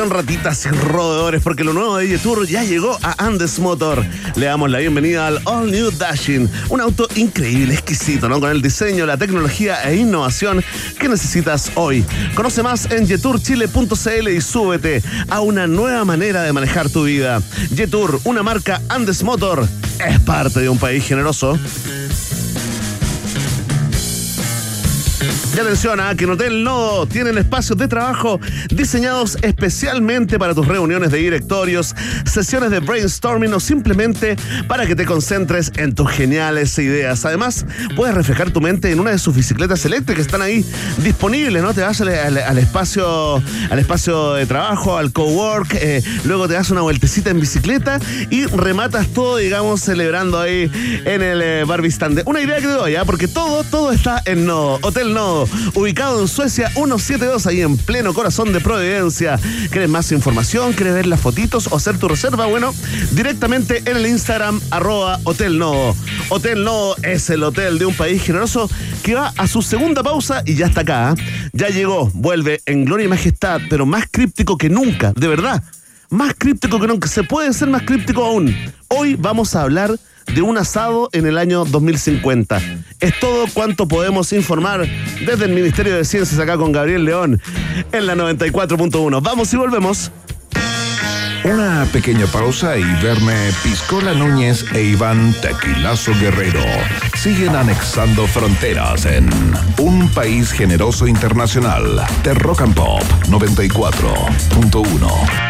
Atención ratitas y roedores, porque lo nuevo de Yetur ya llegó a Andes Motor. Le damos la bienvenida al All New Dashing, un auto increíble, exquisito, ¿no? Con el diseño, la tecnología e innovación que necesitas hoy. Conoce más en yeturchile.cl y súbete a una nueva manera de manejar tu vida. Yetur, una marca Andes Motor, es parte de un país generoso. Y atención a que en Hotel Nodo tienen espacios de trabajo diseñados especialmente para tus reuniones de directorios, sesiones de brainstorming o simplemente para que te concentres en tus geniales ideas. Además, puedes reflejar tu mente en una de sus bicicletas eléctricas que están ahí disponibles, ¿no? Te vas al, espacio, al espacio de trabajo, al cowork, eh, luego te das una vueltecita en bicicleta y rematas todo, digamos, celebrando ahí en el eh, Barbie Una idea que te doy, ¿ah? porque todo, todo está en Nodo. Hotel Nodo, ubicado en Suecia 172, ahí en pleno corazón de Providencia. ¿Quieres más información? ¿Quieres ver las fotitos o hacer tu reserva? Bueno, directamente en el Instagram, arroba Hotel Nodo. Hotel Nodo es el hotel de un país generoso que va a su segunda pausa y ya está acá. ¿ah? Ya llegó, vuelve en gloria y majestad, pero más críptico que nunca, de verdad. Más críptico que nunca. Se puede ser más críptico aún. Hoy vamos a hablar de un asado en el año 2050. Es todo cuanto podemos informar desde el Ministerio de Ciencias acá con Gabriel León en la 94.1. Vamos y volvemos. Una pequeña pausa y verme Piscola Núñez e Iván Tequilazo Guerrero siguen anexando fronteras en un país generoso internacional de Rock and Pop 94.1.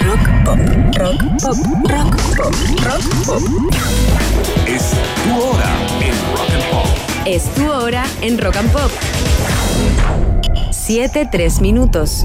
Rock pop, rock pop, rock pop, rock pop. Es tu hora en Rock and Pop. Es tu hora en Rock and Pop. 7, 3 minutos.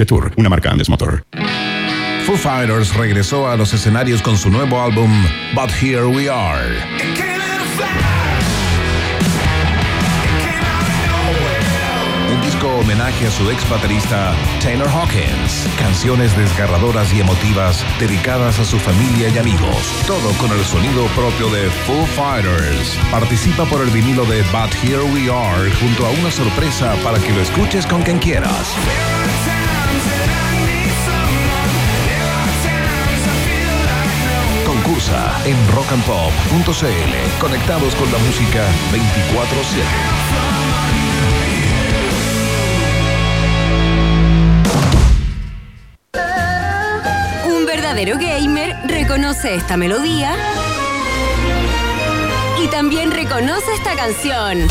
Jetour, una marca Andes Motor. Foo Fighters regresó a los escenarios con su nuevo álbum But Here We Are. Homenaje a su ex baterista Taylor Hawkins. Canciones desgarradoras y emotivas dedicadas a su familia y amigos. Todo con el sonido propio de Foo Fighters. Participa por el vinilo de But Here We Are junto a una sorpresa para que lo escuches con quien quieras. En rockandpop.cl. Conectados con la música 24-7. Un verdadero gamer reconoce esta melodía y también reconoce esta canción.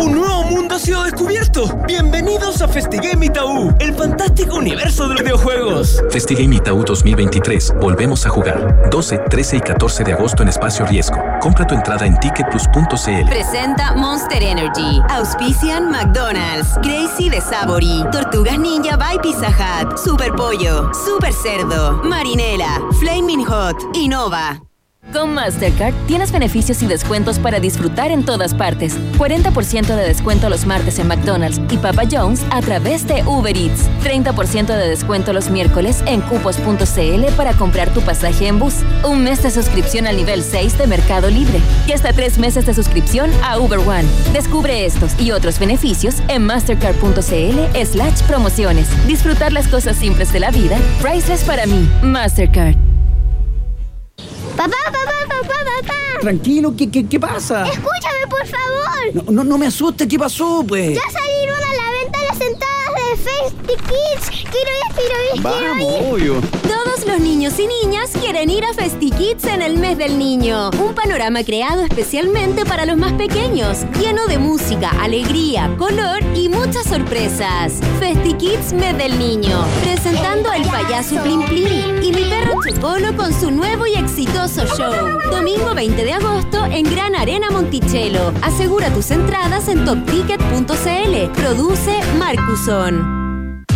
Un nuevo mundo ha sido descubierto. Bienvenidos a Festigame Itaú, el fantástico universo de los videojuegos. Festigame Itaú 2023. Volvemos a jugar. 12, 13 y 14 de agosto en Espacio Riesgo. Compra tu entrada en ticketplus.cl. Presenta Monster Energy, Auspician McDonald's, Gracie de Savory, Tortugas Ninja by Pizza Hut, Super Pollo, Super Cerdo, Marinela, Flaming Hot, Innova. Con Mastercard tienes beneficios y descuentos para disfrutar en todas partes. 40% de descuento los martes en McDonald's y Papa John's a través de Uber Eats. 30% de descuento los miércoles en cupos.cl para comprar tu pasaje en bus. Un mes de suscripción al nivel 6 de Mercado Libre. Y hasta tres meses de suscripción a Uber One. Descubre estos y otros beneficios en mastercard.cl slash promociones. Disfrutar las cosas simples de la vida. Priceless para mí. Mastercard. Papá, papá, papá, papá. Tranquilo, ¿qué, qué, qué pasa? Escúchame, por favor. No, no, no me asustes, ¿qué pasó, pues? Ya salieron a la venta las entradas de Festi Kids. Quiero ir, quiero ir, quiero ir. obvio. Todos Los niños y niñas quieren ir a FestiKids en el mes del niño. Un panorama creado especialmente para los más pequeños, lleno de música, alegría, color y muchas sorpresas. FestiKids mes del niño, presentando al payaso Plim Plim y mi perro Chocolo con su nuevo y exitoso show. Domingo 20 de agosto en Gran Arena Monticello. Asegura tus entradas en topticket.cl. Produce Marcuson.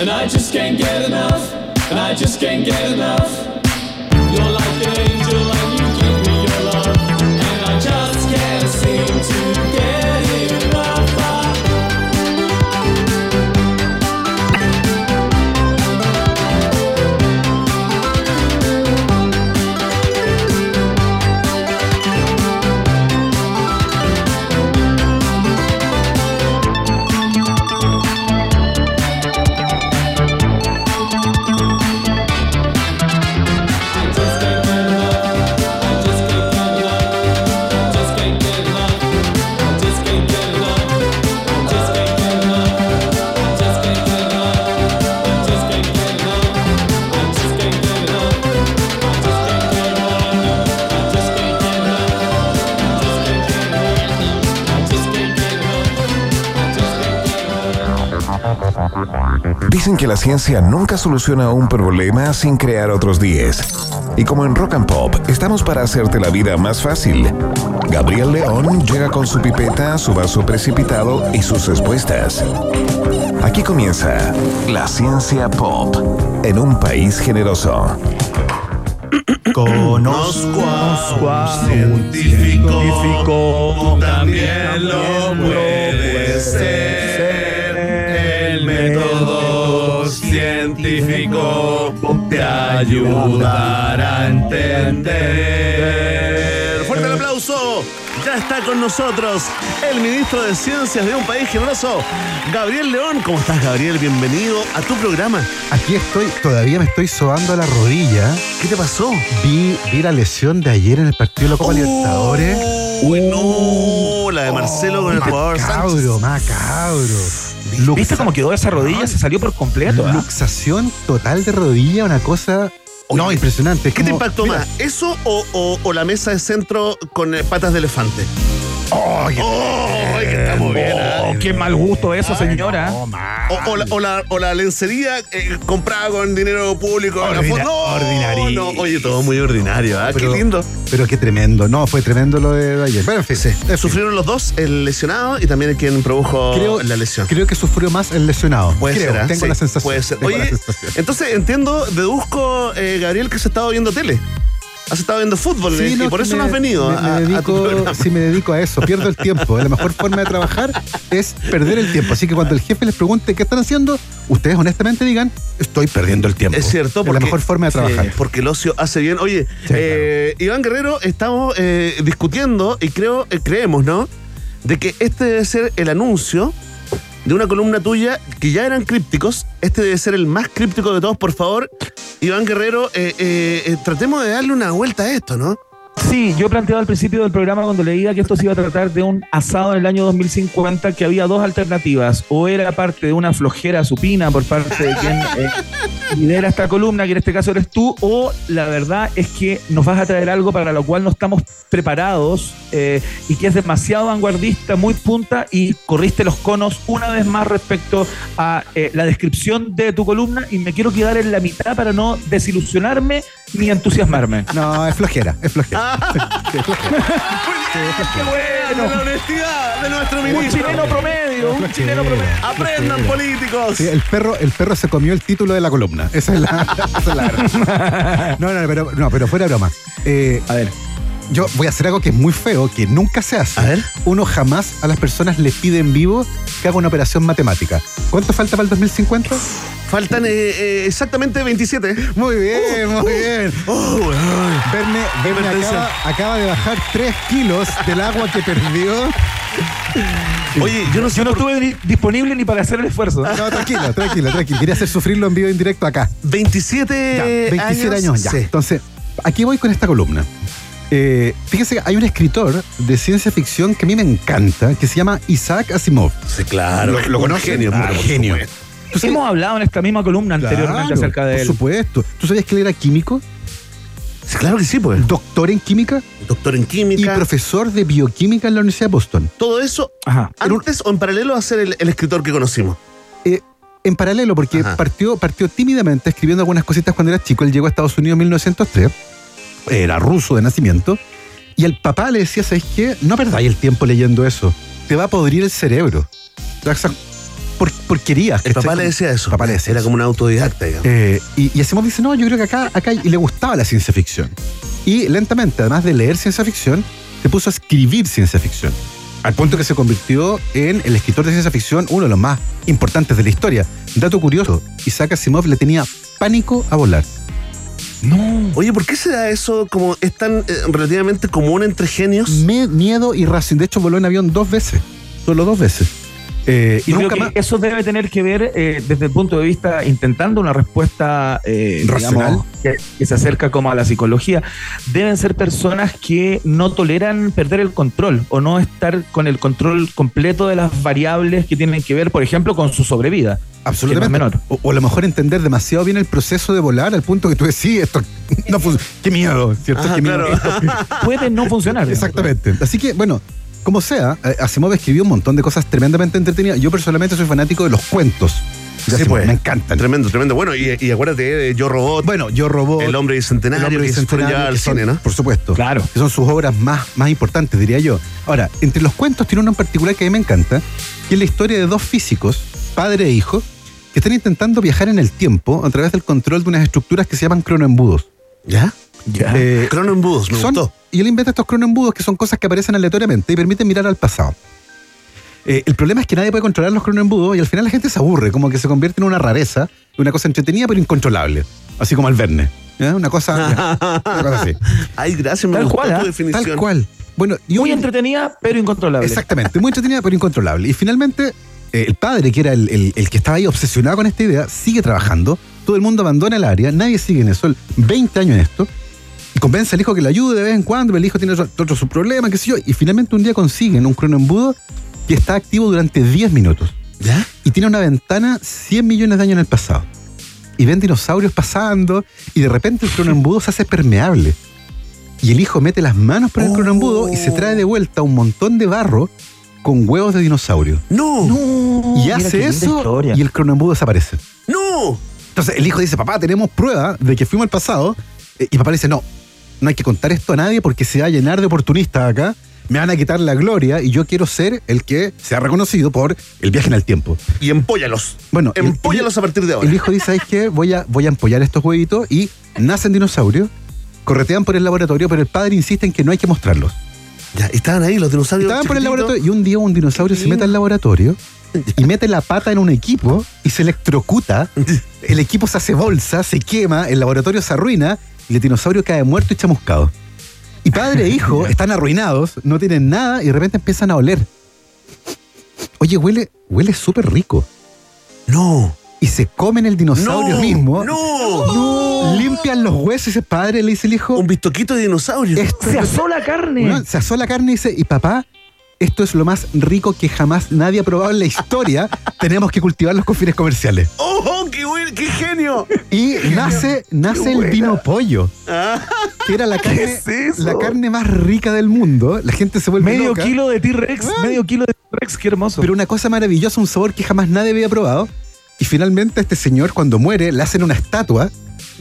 And I just can't get enough. And I just can't get enough. You're like an angel Que la ciencia nunca soluciona un problema sin crear otros 10. Y como en Rock and Pop, estamos para hacerte la vida más fácil. Gabriel León llega con su pipeta, su vaso precipitado y sus respuestas. Aquí comienza La Ciencia Pop. en un país generoso. Conozco a un científico, también lo puedes ser. Científico te ayudará a entender. Fuerte el aplauso. Ya está con nosotros el ministro de Ciencias de un país generoso, Gabriel León. ¿Cómo estás, Gabriel? Bienvenido a tu programa. Aquí estoy, todavía me estoy sobando la rodilla. ¿Qué te pasó? Vi, vi la lesión de ayer en el partido de la Copa Libertadores. Uy, no, la de Marcelo con el jugador Sánchez. Macabro, macabro. ¿Viste cómo quedó esa rodilla? Se salió por completo. ¿ah? Luxación total de rodilla, una cosa. no, impresionante. Es ¿Qué te como- impactó mira, más? ¿Eso o, o- o la mesa de centro con eh, patas de elefante? ¡Ay, qué- ¡Oh! que estamos bien! ¿ah? Oh, qué mal gusto eso, señora. no. O, o la, o, la, o la lencería eh, comprada con dinero público. Ordina- no, ordinario. no, oye, todo muy ordinario, ¿ah? Pero- Qué lindo. Pero qué tremendo. No, fue tremendo lo de ayer. Pero en fin, en fin. Sufrieron los dos, el lesionado y también quien produjo Creo, la lesión. creo que sufrió más el lesionado. Puede Creo, ser, ¿ah? tengo Sí, la sensación. Puede ser. Oye, sensación. entonces entiendo, deduzco, eh, Gabriel, que se estado viendo tele. Has estado viendo fútbol Sí, eh, no, y por eso me- no has venido me- a, me a- a dedico, programa. sí, me dedico a eso. Pierdo el tiempo. La mejor forma de trabajar es perder el tiempo. Así que cuando el jefe les pregunte qué están haciendo, ustedes honestamente digan, estoy perdiendo el tiempo. Es cierto, Es porque la mejor forma de trabajar. Sí, porque el ocio hace bien. Oye, Sí, eh, Iván Guerrero, estamos eh, discutiendo y creo, eh, creemos, ¿no? De que este debe ser el anuncio de una columna tuya que ya eran crípticos. Este debe ser el más críptico de todos, por favor. Iván Guerrero, eh, eh, eh, tratemos de darle una vuelta a esto, ¿no? Sí, yo planteaba al principio del programa cuando leía que esto se iba a tratar de un asado en el año 2050, que había dos alternativas. O era parte de una flojera supina por parte de quien eh, lidera esta columna, que en este caso eres tú, o la verdad es que nos vas a traer algo para lo cual no estamos preparados eh, y que es demasiado vanguardista, muy punta y corriste los conos una vez más respecto a eh, la descripción de tu columna y me quiero quedar en la mitad para no desilusionarme ni entusiasmarme. No, es flojera, es flojera. ¡Qué bueno! La honestidad de nuestro Un ministro. chileno promedio, un chileno promedio. Aprendan, políticos. Sí, el perro, el perro se comió el título de la columna. Esa es la, esa es la verdad. No, no, pero, no, pero fuera broma. Eh, A ver, yo voy a hacer algo que es muy feo, que nunca se hace. A ver. Uno jamás a las personas les pide en vivo que haga una operación matemática. ¿Cuánto falta para el 2050? Faltan eh, eh, exactamente 27. Muy bien, muy bien. Oh, weón. Verne, Verne Hipertensión. acaba, acaba de bajar 3 kilos del agua que perdió. Oye, yo no sé yo no por- estuve ni- disponible ni para hacer el esfuerzo. No, tranquilo, tranquilo, tranquilo. Quería hacer sufrirlo en vivo en directo acá. 27, Ya, 27 años, ya. Sí. Entonces, aquí voy con esta columna. Eh, fíjese que hay un escritor de ciencia ficción que a mí me encanta, que se llama Isaac Asimov. Sí, claro. ¿Lo- conoce? Genio, Ah, por genio. supuesto. ¿Tú sabes- Hemos hablado en esta misma columna anteriormente Claro, acerca de Por él. supuesto. ¿Tú sabías que él era químico? Sí, claro que sí, pues. Doctor en química Doctor en y química. profesor de bioquímica en la Universidad de Boston. Todo eso Ajá. antes o en paralelo a ser el, el escritor que conocimos. Eh, en paralelo, porque Ajá. partió, partió tímidamente escribiendo algunas cositas cuando era chico. Él llegó a Estados Unidos en 1903. Era ruso de nacimiento. Y el papá le decía, ¿sabes qué? No perdáis el tiempo leyendo eso. Te va a podrir el cerebro. O sea, esas por, porquerías. El papá le decía eso. El papá le decía Era eso. como un autodidacta, digamos. Eh, y, y Asimov dice, no, yo creo que acá, acá, y le gustaba la ciencia ficción. Y lentamente, además de leer ciencia ficción, se puso a escribir ciencia ficción. Al punto que se convirtió en el escritor de ciencia ficción, uno de los más importantes de la historia. Dato curioso, Isaac Asimov le tenía pánico a volar. No. Oye, ¿por qué se da eso como es tan eh, relativamente común entre genios? Me- miedo y ración. De hecho, voló en avión dos veces. Solo dos veces. Eh, y Yo creo nunca que más. eso debe tener que ver eh, desde el punto de vista, intentando una respuesta eh, Racional. digamos, que, que se acerca como a la psicología. Deben ser personas que no toleran perder el control o no estar con el control completo de las variables que tienen que ver, por ejemplo, con su sobrevida. Absolutamente. no menor. O, o a lo mejor entender demasiado bien el proceso de volar al punto que tú decís, esto no fun- Qué miedo, ¿cierto? Ajá, Qué miedo. claro. Puede no funcionar. digamos. Exactamente. Así que, bueno, como sea, eh, Asimov escribió un montón de cosas tremendamente entretenidas. Yo personalmente soy fanático de los cuentos. Sí, pues. Me encantan. Tremendo, tremendo. Bueno, y, y acuérdate de Yo Robot, Bueno, yo robó. El Hombre Bicentenario, que se fueron ya al cine, ¿no? Por supuesto. Claro. Que son sus obras más, más importantes, diría yo. Ahora, entre los cuentos tiene uno en particular que a mí me encanta, que es la historia de dos físicos, padre e hijo, que que están intentando viajar en el tiempo a través del control de unas estructuras que se llaman cronoembudos. ¿Ya? Ya. Eh, Cronoembudos, me son- gustó. Y él inventa estos cronoembudos que son cosas que aparecen aleatoriamente y permiten mirar al pasado. Eh, el problema es que nadie puede controlar los cronoembudos y al final la gente se aburre, como que se convierte en una rareza, una cosa entretenida pero incontrolable, así como el Verne. Una cosa, una cosa así. Ay, gracias, me Tal gustó cual, tu ¿ah? definición. Tal cual. Bueno, y Muy un- entretenida, pero incontrolable. Exactamente, muy entretenida pero incontrolable. Y finalmente, eh, el padre, que era el, el- el que estaba ahí obsesionado con esta idea, sigue trabajando. Todo el mundo abandona el área, nadie sigue en eso. Él, 20 años en esto. Y convence al hijo que le ayude de vez en cuando, pero el hijo tiene otro, otro su problema, qué sé yo. Y finalmente un día consiguen un cronoembudo que está activo durante 10 minutos. ¿Ya? Y tiene una ventana 100 millones de años en el pasado. Y ven dinosaurios pasando y de repente el cronoembudo se hace permeable. Y el hijo mete las manos por el Oh. cronoembudo y se trae de vuelta un montón de barro con huevos de dinosaurio. ¡No! ¡No! y mira hace eso historia. y el cronoembudo desaparece. ¡No! Entonces el hijo dice, papá, tenemos prueba de que fuimos al pasado. Eh, Y papá le dice, no, no hay que contar esto a nadie porque se va a llenar de oportunistas acá. Me van a quitar la gloria y yo quiero ser el que sea reconocido por el viaje en el tiempo. Y empóllalos. Bueno, el- Empóllalos a partir de ahora. El hijo dice, ¿sabes qué? Voy a, voy a empollar estos huevitos y nacen dinosaurios, corretean por el laboratorio, pero el padre insiste en que no hay que mostrarlos. Ya, estaban ahí los dinosaurios. Estaban por el laboratorio y un día un dinosaurio se mete al laboratorio y mete la pata en un equipo y se electrocuta. El equipo se hace bolsa, se quema, el laboratorio se arruina y el dinosaurio cae muerto y chamuscado. Y padre e hijo están arruinados, no tienen nada y de repente empiezan a oler. Oye, huele, huele súper rico. No. Y se comen el dinosaurio No, mismo. no. Limpian los huesos y ese padre le dice el hijo. Un bistoquito de dinosaurio. Esto Se asó la carne. Bueno, se asó la carne y dice, y papá, esto es lo más rico que jamás nadie ha probado en la historia. Tenemos que cultivarlos con fines comerciales. ¡Oh, qué, buen, qué genio! Y nace, nace el vino pollo, Ah, que era la carne, es eso? la carne más rica del mundo. La gente se vuelve medio loca. kilo de T-Rex. Ah. Medio kilo de T-Rex, qué hermoso. Pero una cosa maravillosa, un sabor que jamás nadie había probado. Y finalmente este señor, cuando muere, le hacen una estatua,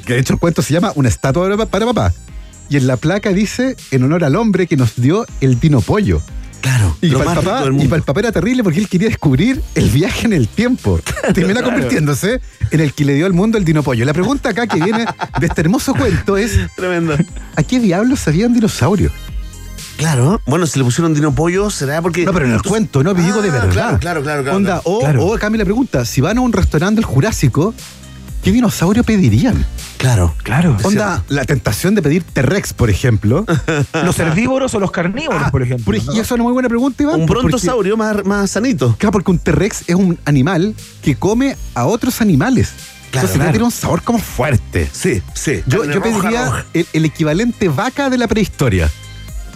que de hecho el cuento se llama Una estatua para- papá. Y en la placa dice, en honor al hombre que nos dio el dino pollo. Claro. Y para, el papá, y mundo. para el papá era terrible porque él quería descubrir el viaje en el tiempo. Termina convirtiéndose en el que le dio al mundo el dino pollo. La pregunta acá que viene de este hermoso cuento es: Tremendo. ¿a qué diablos sabían dinosaurios? Claro. Bueno, si le pusieron dino pollo, será porque. No, pero en el cuento, no, digo de Ah, verdad. Claro, claro, claro. claro, Onda, claro. o, Claro. o cambia la pregunta: si van a un restaurante del Jurásico, ¿qué dinosaurio pedirían? Claro. claro. Onda, la tentación de pedir T-Rex, por ejemplo. ¿Los herbívoros o los carnívoros, Ah, por ejemplo? por ej- ¿no? y eso es una muy buena pregunta, Iván. Un brontosaurio más, más sanito. Claro, porque un T-Rex es un animal que come a otros animales. Claro, Entonces claro. tiene un sabor como fuerte. Sí, sí. Yo, pediría el equivalente vaca de la prehistoria.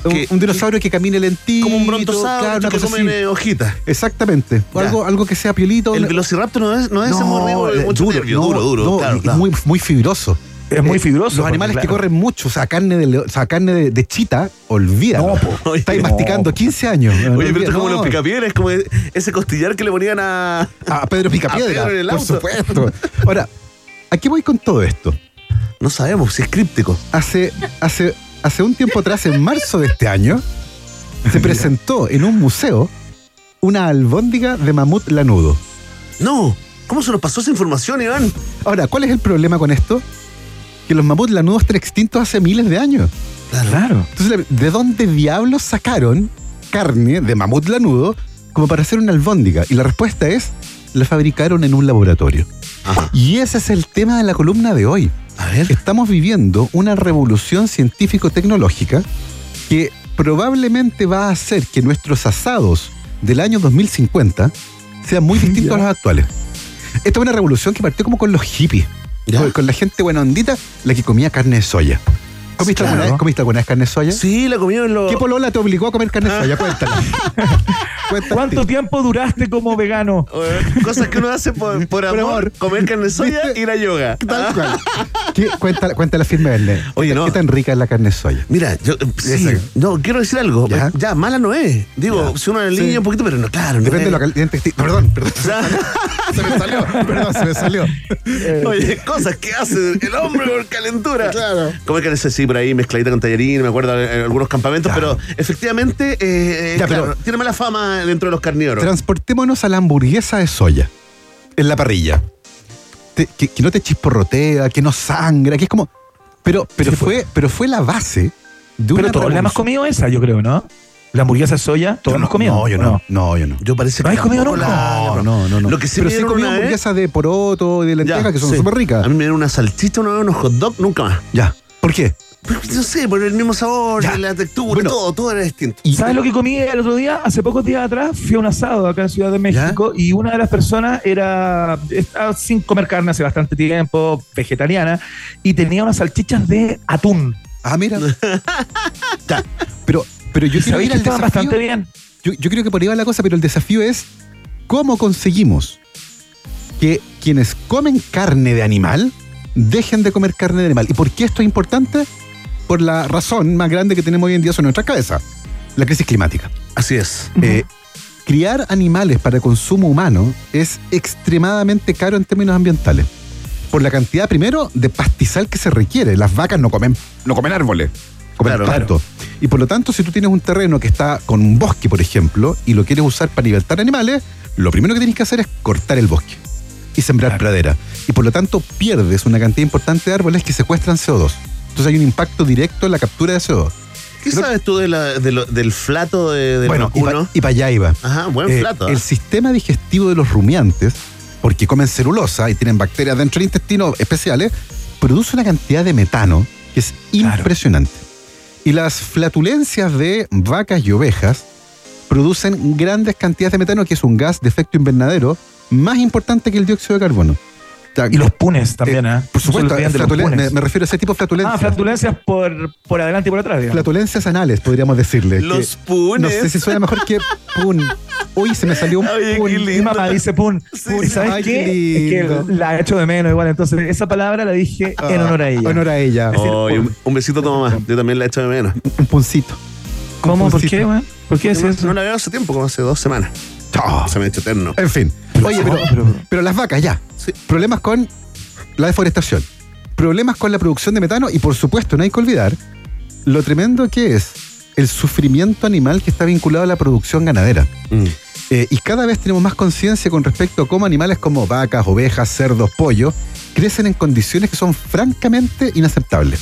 Un, Que- un dinosaurio que camine lentito. Como un brontosaurio claro, que así. eh, hojitas. Exactamente. O. Algo, algo que sea piolito. El velociraptor no es, no es ese muy rico, eh, mucho duro, nervio, no, duro, duro. no, claro. Muy, muy fibroso. Es muy Eh, fibroso. Los animales que corren mucho, o sea, carne de, leo- o sea, carne de, de chita, olvídalo. No. Estáis masticando no. 15 años. Oye, pero esto es como No. los picapiedras, es como ese costillar que le ponían a. A Pedro Picapiedra, A Pedro en el por supuesto. Ahora, ¿a qué voy con todo esto? No sabemos si es críptico. Hace, hace, hace un tiempo atrás, en marzo de este año, se presentó en un museo una albóndiga de mamut lanudo. No. ¿Cómo se nos pasó esa información, Iván? Ahora, ¿cuál es el problema con esto? Que los mamuts lanudos están extintos hace miles de años. Claro. Entonces, ¿de dónde diablos sacaron carne de mamut lanudo como para hacer una albóndiga? Y la respuesta es, la fabricaron en un laboratorio. Ajá. Y ese es el tema de la columna de hoy. A ver. Estamos viviendo una revolución científico-tecnológica que probablemente va a hacer que nuestros asados del año 2050 sean muy distintos a los actuales. Esta es una revolución que partió como con los hippies, con, con la gente buena ondita, la que comía carne de soya. ¿Comiste, Claro. alguna, vez, ¿comiste alguna vez carne de soya? Sí, la comió en los. ¿Qué polola te obligó a comer carne de soya? Cuéntala. Cuéntala. ¿Cuánto tiempo duraste como vegano? Eh, Cosas que uno hace por, por amor, amor. comer carne de soya, ¿Viste? ir a yoga. Tal cual. ¿Qué- cuéntala, cuéntala firme, Verne. Oye, no. ¿Qué tan rica es la carne de soya? Mira, yo eh, sí, no, quiero decir algo. ¿Ya? Ya, mala no es. Digo, Ya. si uno en Sí. línea un poquito, pero no, claro. no Depende de es. lo caliente que esté- Perdón, perdón. Se me salió, perdón, se me salió. Oye, cosas que hace el hombre por calentura. Claro. Comer carne sí por ahí mezcladita con tallarín, me acuerdo en algunos campamentos, Claro. pero efectivamente, eh, Ya, claro, pero- tiene mala fama dentro de los carnívoros. Transportémonos a la hamburguesa de soya. En la parrilla. te- que, que no te chisporrotea, que no sangra, que es como. Pero, pero, Sí, fue, pero fue la base de una. Pero todos le hemos comido esa, yo creo, ¿no? La hamburguesa de soya, todos hemos comido. No, yo ¿o no. No, yo no. Yo parece ¿No que has comido nunca? la- No, no, no, no. Lo que sí pero me sí he comido una hamburguesas de poroto, de lenteja, Ya, que son sí. súper ricas. A mí me dieron una salchicha, una vez, unos hot dog, nunca más. Ya. ¿Por qué? No sé, por el mismo sabor, Ya. la textura, Bueno. todo, todo era distinto. Y- ¿Sabes lo que comí el otro día? Hace pocos días atrás fui a un asado acá en Ciudad de México y una de las personas era estaba sin comer carne hace bastante tiempo, vegetariana, y tenía unas salchichas de atún. Ah, mira. Ya, Pero, pero yo ir que estaban bastante bien. Yo, yo creo que por ahí va la cosa, pero el desafío es cómo conseguimos que quienes comen carne de animal dejen de comer carne de animal. ¿Y por qué esto es importante? Por la razón más grande que tenemos hoy en día sobre nuestra cabeza, la crisis climática. Así es. Eh, criar animales para consumo humano es extremadamente caro en términos ambientales. Por la cantidad, primero, de pastizal que se requiere. Las vacas no comen, no comen árboles, comen Claro, pasto. Y por lo tanto, si tú tienes un terreno que está con un bosque, por ejemplo, y lo quieres usar para libertar animales, lo primero que tienes que hacer es cortar el bosque y sembrar pradera. Y por lo tanto, pierdes una cantidad importante de árboles que secuestran CO2. Entonces hay un impacto directo en la captura de CO2. ¿Qué sabes tú de la- de lo- del flato de, del bueno, y vacuno? para allá iba. Ajá, buen Eh, flato. El sistema digestivo de los rumiantes, porque comen celulosa y tienen bacterias dentro del intestino especiales, produce una cantidad de metano que es impresionante. Y las flatulencias de vacas y ovejas producen grandes cantidades de metano, que es un gas de efecto invernadero más importante que el dióxido de carbono. Y los punes también, ¿eh? por supuesto, me, refiero a ese tipo de flatulencias. Ah, flatulencias por, por adelante y por atrás, digamos. Flatulencias anales, podríamos decirle. Los que- punes. No sé si suena mejor que pun. Uy, se me salió un Oye, pun. Mi mamá dice pun. ¿Y sabes Ay, qué? qué Es que la he hecho de menos igual. Entonces, esa palabra la dije en Ah, honor a ella. Honor a ella. Un, un besito a tu mamá. Yo también la he hecho de menos. Un puncito. ¿Cómo? ¿Por puncito. qué? ¿Por qué es No, eso? no la veo hace tiempo, como hace dos semanas. Se me ha hecho eterno. En fin. Oye, pero, pero- pero las vacas ya. Sí. Problemas con la deforestación. Problemas con la producción de metano y por supuesto no hay que olvidar lo tremendo que es el sufrimiento animal que está vinculado a la producción ganadera. Mm. Eh, y cada vez tenemos más conciencia con respecto a cómo animales como vacas, ovejas, cerdos, pollos crecen en condiciones que son francamente inaceptables.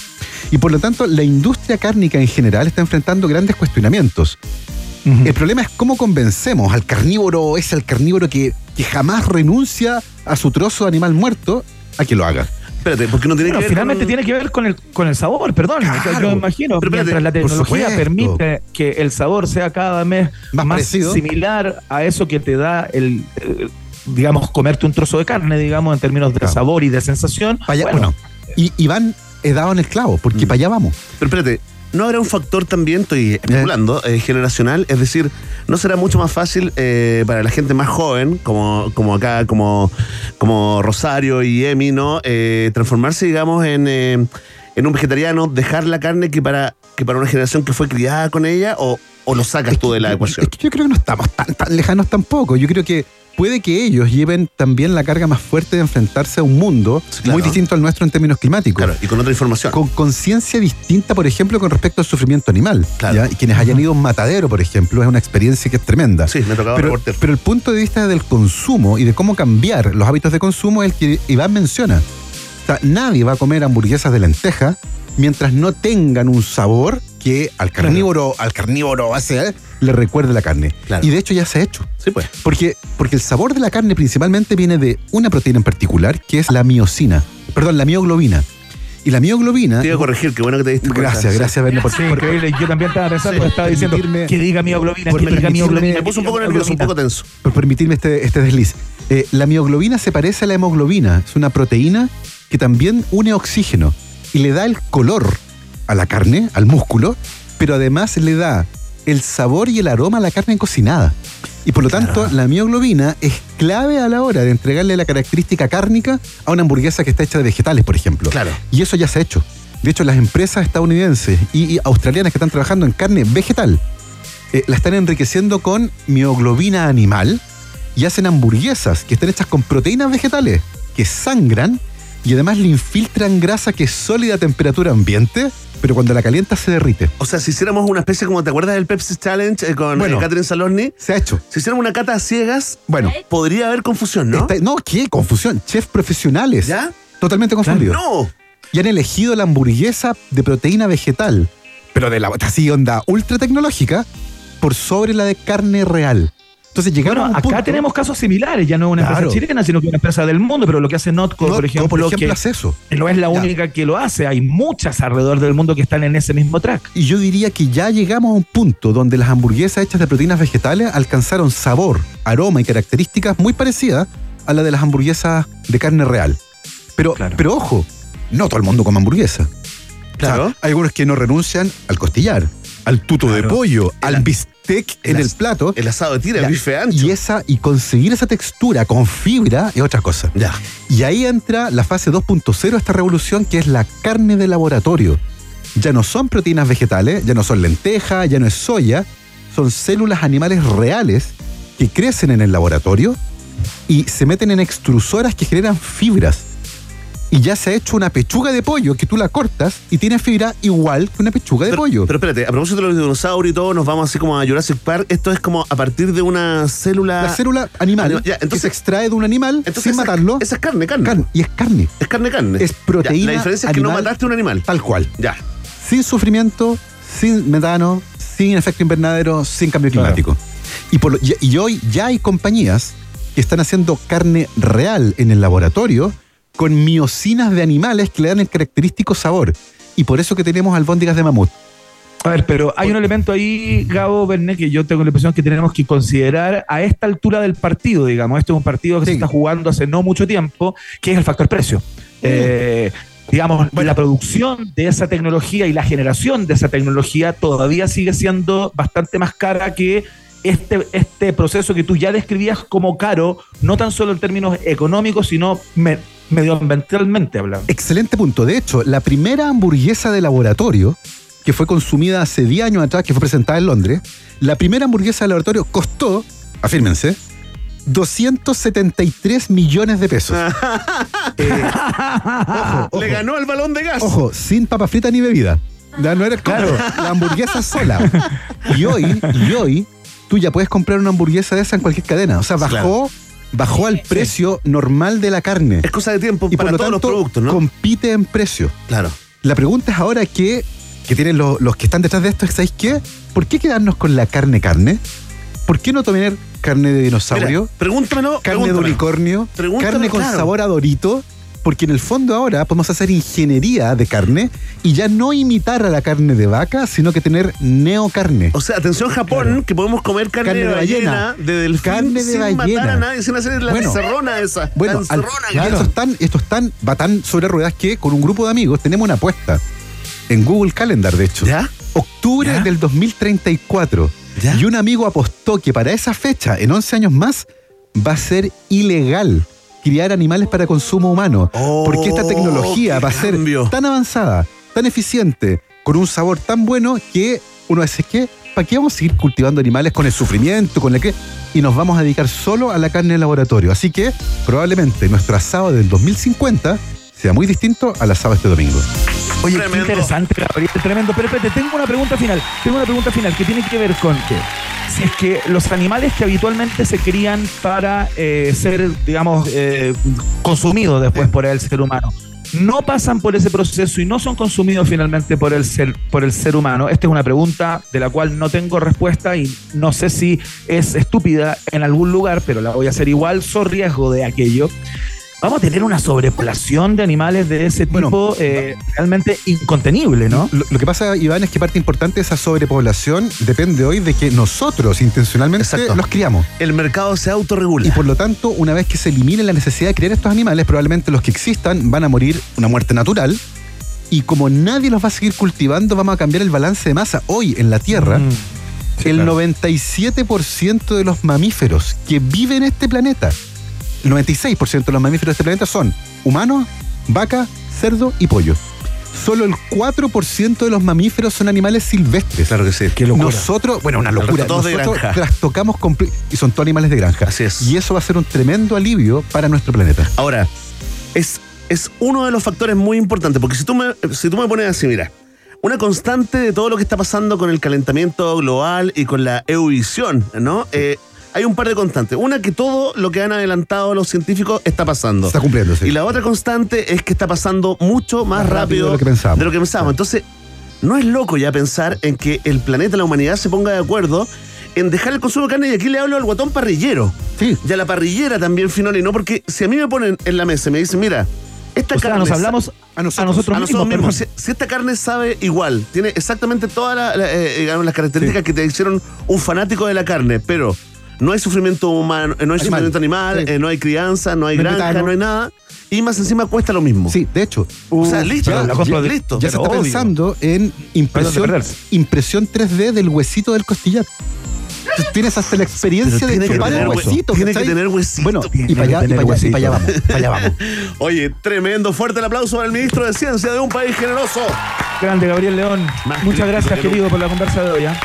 Y por lo tanto, la industria cárnica en general está enfrentando grandes cuestionamientos. El problema es cómo convencemos al carnívoro, ese al carnívoro que, que jamás renuncia a su trozo de animal muerto, a que lo haga. Espérate, porque no tiene Bueno, que ver finalmente con- tiene que ver con el, con el sabor, perdón. Claro. yo imagino, Pero espérate, mientras la tecnología permite que el sabor sea cada vez Más similar a eso que te da el, eh, digamos, comerte un trozo de carne, digamos, en términos de Claro. sabor y de sensación. Allá- bueno, bueno, y, y van he dado en el clavo, porque Mm. para allá vamos. Pero espérate, ¿no habrá un factor también, estoy especulando, eh, generacional? Es decir, ¿no será mucho más fácil eh, para la gente más joven, como, como acá, como, como Rosario y Emi, ¿no? Eh, transformarse, digamos, en, eh, en un vegetariano, dejar la carne que para, que para una generación que fue criada con ella, o, o lo sacas tú de la ecuación? Es que yo creo que no estamos tan, tan lejanos tampoco. Yo creo que puede que ellos lleven también la carga más fuerte de enfrentarse a un mundo claro. muy distinto al nuestro en términos climáticos. Claro, y con otra información. Con conciencia distinta, por ejemplo, con respecto al sufrimiento animal. Claro. ¿ya? Y quienes hayan ido a un matadero, por ejemplo, es una experiencia que es tremenda. Sí, me tocaba pero, pero el punto de vista del consumo y de cómo cambiar los hábitos de consumo es el que Iván menciona. O sea, nadie va a comer hamburguesas de lenteja mientras no tengan un sabor que al carnívoro, al carnívoro hace, le recuerde la carne. Claro. Y de hecho ya se ha hecho. Sí, pues. Porque, porque el sabor de la carne principalmente viene de una proteína en particular, que es la miocina. Perdón, la mioglobina. Y la mioglobina. Te iba a corregir, qué bueno que te diste cuenta. Gracias, gracias, Berna, por, Sí, por- increíble. Yo también estaba pensando, Sí. estaba diciendo que diga mioglobina, por que diga permitirme- mioglobina. Me puso un poco nervioso, un poco tenso. por permitirme este, este desliz. Eh, la mioglobina se parece a la hemoglobina. Es una proteína que también une oxígeno y le da el color a la carne, al músculo, pero además le da el sabor y el aroma a la carne cocinada. Y por lo tanto, la mioglobina es clave a la hora de entregarle la característica cárnica a una hamburguesa que está hecha de vegetales, por ejemplo. Claro. Y eso ya se ha hecho. De hecho, las empresas estadounidenses y, y australianas que están trabajando en carne vegetal eh, la están enriqueciendo con mioglobina animal y hacen hamburguesas que están hechas con proteínas vegetales que sangran y además le infiltran grasa que es sólida a temperatura ambiente pero cuando la calientas se derrite. O sea, si hiciéramos una especie como, ¿te acuerdas del Pepsi Challenge eh, con Bueno. eh, Catherine Salorni? Se ha hecho. Si hiciéramos una cata a ciegas, Bueno, podría haber confusión, ¿no? está- no, ¿qué? Confusión. Chefs profesionales. ¿Ya? Totalmente confundidos. ¡No! Y han elegido la hamburguesa de proteína vegetal, pero de la así onda ultra tecnológica, por sobre la de carne real. Entonces llegaron Bueno, a un acá punto- tenemos casos similares, ya no es una Claro. empresa chilena, sino que una empresa del mundo, pero lo que hace Notco, No, por ejemplo, por ejemplo, que hace eso. no es la Ya. única que lo hace, hay muchas alrededor del mundo que están en ese mismo track. Y yo diría que ya llegamos a un punto donde las hamburguesas hechas de proteínas vegetales alcanzaron sabor, aroma y características muy parecidas a la de las hamburguesas de carne real. Pero, Claro. pero ojo, no todo el mundo come hamburguesa. Claro. O sea, hay algunos que no renuncian al costillar, al tuto de pollo, al bistec en el plato. El asado de tira, Ya, el bife ancho. Y, esa, y conseguir esa textura con fibra es otra cosa. Ya. Y ahí entra la fase 2.0 de esta revolución, que es la carne de laboratorio. Ya no son proteínas vegetales, ya no son lentejas, ya no es soya, son células animales reales que crecen en el laboratorio y se meten en extrusoras que generan fibras. Y ya se ha hecho una pechuga de pollo que tú la cortas y tiene fibra igual que una pechuga de Pero, pollo. pero espérate, a propósito de los dinosaurios y todo, nos vamos así como a Jurassic Park. Esto es como a partir de una célula. la célula animal Anima- ya, que entonces- se extrae de un animal Entonces sin esa- matarlo. Esa es carne, carne. carne, y es carne, Es carne, carne. Es proteína Ya, la diferencia es que no mataste un animal. tal cual. Ya. sin sufrimiento, sin metano, sin efecto invernadero, sin cambio Claro. climático. Y, por lo- y- y hoy ya hay compañías que están haciendo carne real en el laboratorio con miocinas de animales que le dan el característico sabor. Y por eso que tenemos albóndigas de mamut. A ver, pero hay un elemento ahí, Gabo Bernet, que yo tengo la impresión que tenemos que considerar a esta altura del partido, digamos. Este es un partido que se está jugando hace no mucho tiempo, que es el factor precio. Eh, digamos, la producción de esa tecnología y la generación de esa tecnología todavía sigue siendo bastante más cara que este, este proceso que tú ya describías como caro, no tan solo en términos económicos, sino medioambientalmente hablando. Excelente punto. De hecho, la primera hamburguesa de laboratorio, que fue consumida hace 10 años atrás, que fue presentada en Londres, la primera hamburguesa de laboratorio costó, afírmense, 273 millones de pesos. Eh, ojo, ojo, Le ganó al balón de gas. ojo, sin papa frita ni bebida. Ya no eres claro, la hamburguesa sola. Y hoy, y hoy, tú ya puedes comprar una hamburguesa de esa en cualquier cadena. O sea, bajó, bajó al precio normal de la carne. Es cosa de tiempo Y para por lo todos tanto, los productos, ¿no? compite en precio. Claro. La pregunta es ahora que, que tienen los, los que están detrás de esto, ¿sabéis qué? ¿Por qué quedarnos con la carne carne? ¿Por qué no tener carne de dinosaurio? Mira, pregúntamelo. carne de pregúntamelo. unicornio, Pregúntame, carne con claro. sabor a dorito, porque en el fondo ahora podemos hacer ingeniería de carne y ya no imitar a la carne de vaca, sino que tener neocarne. O sea, atención Japón, que podemos comer carne, Carne de de ballena, ballena. de delfín, Carne de sin matar ballena. a nadie, sin hacer la Bueno. encerrona esa. Bueno, la al- encerrona que y esto, llaman. es tan, esto es tan, va tan sobre ruedas que con un grupo de amigos tenemos una apuesta en Google Calendar, de hecho. ¿Ya? Octubre ¿Ya? del 2034. ¿Ya? Y un amigo apostó que para esa fecha, en 11 años más, va a ser ilegal criar animales para consumo humano. Oh, porque esta tecnología qué va a ser cambio. tan avanzada, tan eficiente, con un sabor tan bueno que uno dice que ¿para qué vamos a seguir cultivando animales con el sufrimiento, con el que y nos vamos a dedicar solo a la carne de laboratorio? Así que probablemente nuestro asado del 2050 sea muy distinto al asado este domingo. Oye, qué Tremendo. interesante, Gabriel, tremendo. Pero espérate, tengo una pregunta final. Tengo una pregunta final que tiene que ver con que si es que los animales que habitualmente se crían para eh, ser, digamos, eh, consumidos después por el ser humano, no pasan por ese proceso y no son consumidos finalmente por el ser, por el ser humano. Esta es una pregunta de la cual no tengo respuesta y no sé si es estúpida en algún lugar, pero la voy a hacer igual, so riesgo de aquello. Vamos a tener una sobrepoblación de animales de ese Bueno, tipo eh, realmente incontenible, ¿no? Lo, lo que pasa, Iván, es que parte importante de esa sobrepoblación depende hoy de que nosotros intencionalmente Exacto. los criamos. El mercado se autorregula. Y por lo tanto, una vez que se elimine la necesidad de criar estos animales, probablemente los que existan van a morir una muerte natural. Y como nadie los va a seguir cultivando, vamos a cambiar el balance de masa. Hoy en la Tierra, Mm. el claro. 97% de los mamíferos que viven en este planeta, el 96% de los mamíferos de este planeta son humanos, vaca, cerdo y pollo. Solo el 4% de los mamíferos son animales silvestres. Claro que sí. Qué locura. Nosotros, bueno, una locura. todos de Nosotros granja. trastocamos y son todos animales de granja. Así es. Y eso va a ser un tremendo alivio para nuestro planeta. Ahora, es, es uno de los factores muy importantes, porque si tú me, si tú me pones así, mira, una constante de todo lo que está pasando con el calentamiento global y con la eurovisión, ¿no? Eh, hay un par de constantes. Una, que todo lo que han adelantado los científicos está pasando. Está cumpliendo, sí. Y la otra constante es que está pasando mucho más, Más rápido rápido, de lo que lo pensábamos. Entonces, no es loco ya pensar en que el planeta, la humanidad, se ponga de acuerdo en dejar el consumo de carne. Y aquí le hablo al guatón parrillero. Sí. Y a la parrillera también, Finoli, ¿no? Porque si a mí me ponen en la mesa y me dicen, mira, esta O sea, carne. nos sa- hablamos a nosotros, a nosotros a nosotros mismos. mismos. Si, esta carne sabe igual, tiene exactamente todas la- la, eh, digamos, las características que te hicieron un fanático de la carne, pero no hay sufrimiento humano, eh, no hay Animal. sufrimiento animal, Sí. eh, no hay crianza, no hay No granja, no hay nada, y más encima cuesta lo mismo. Sí, de hecho. O sea, uh, listo, ya- la compro ya- listo. Ya se está obvio. pensando en impresión, dónde perderse. impresión 3D del huesito del costillar. Tienes hasta la experiencia de chupar el huesito. tiene que tener huesito. Bueno, y para allá, vamos. huesito. Para allá vamos. Oye, tremendo, fuerte el aplauso para el ministro de Ciencia de un país generoso. Grande Gabriel León. Más Muchas gracias, que querido, por la conversa de hoy. ¿ah?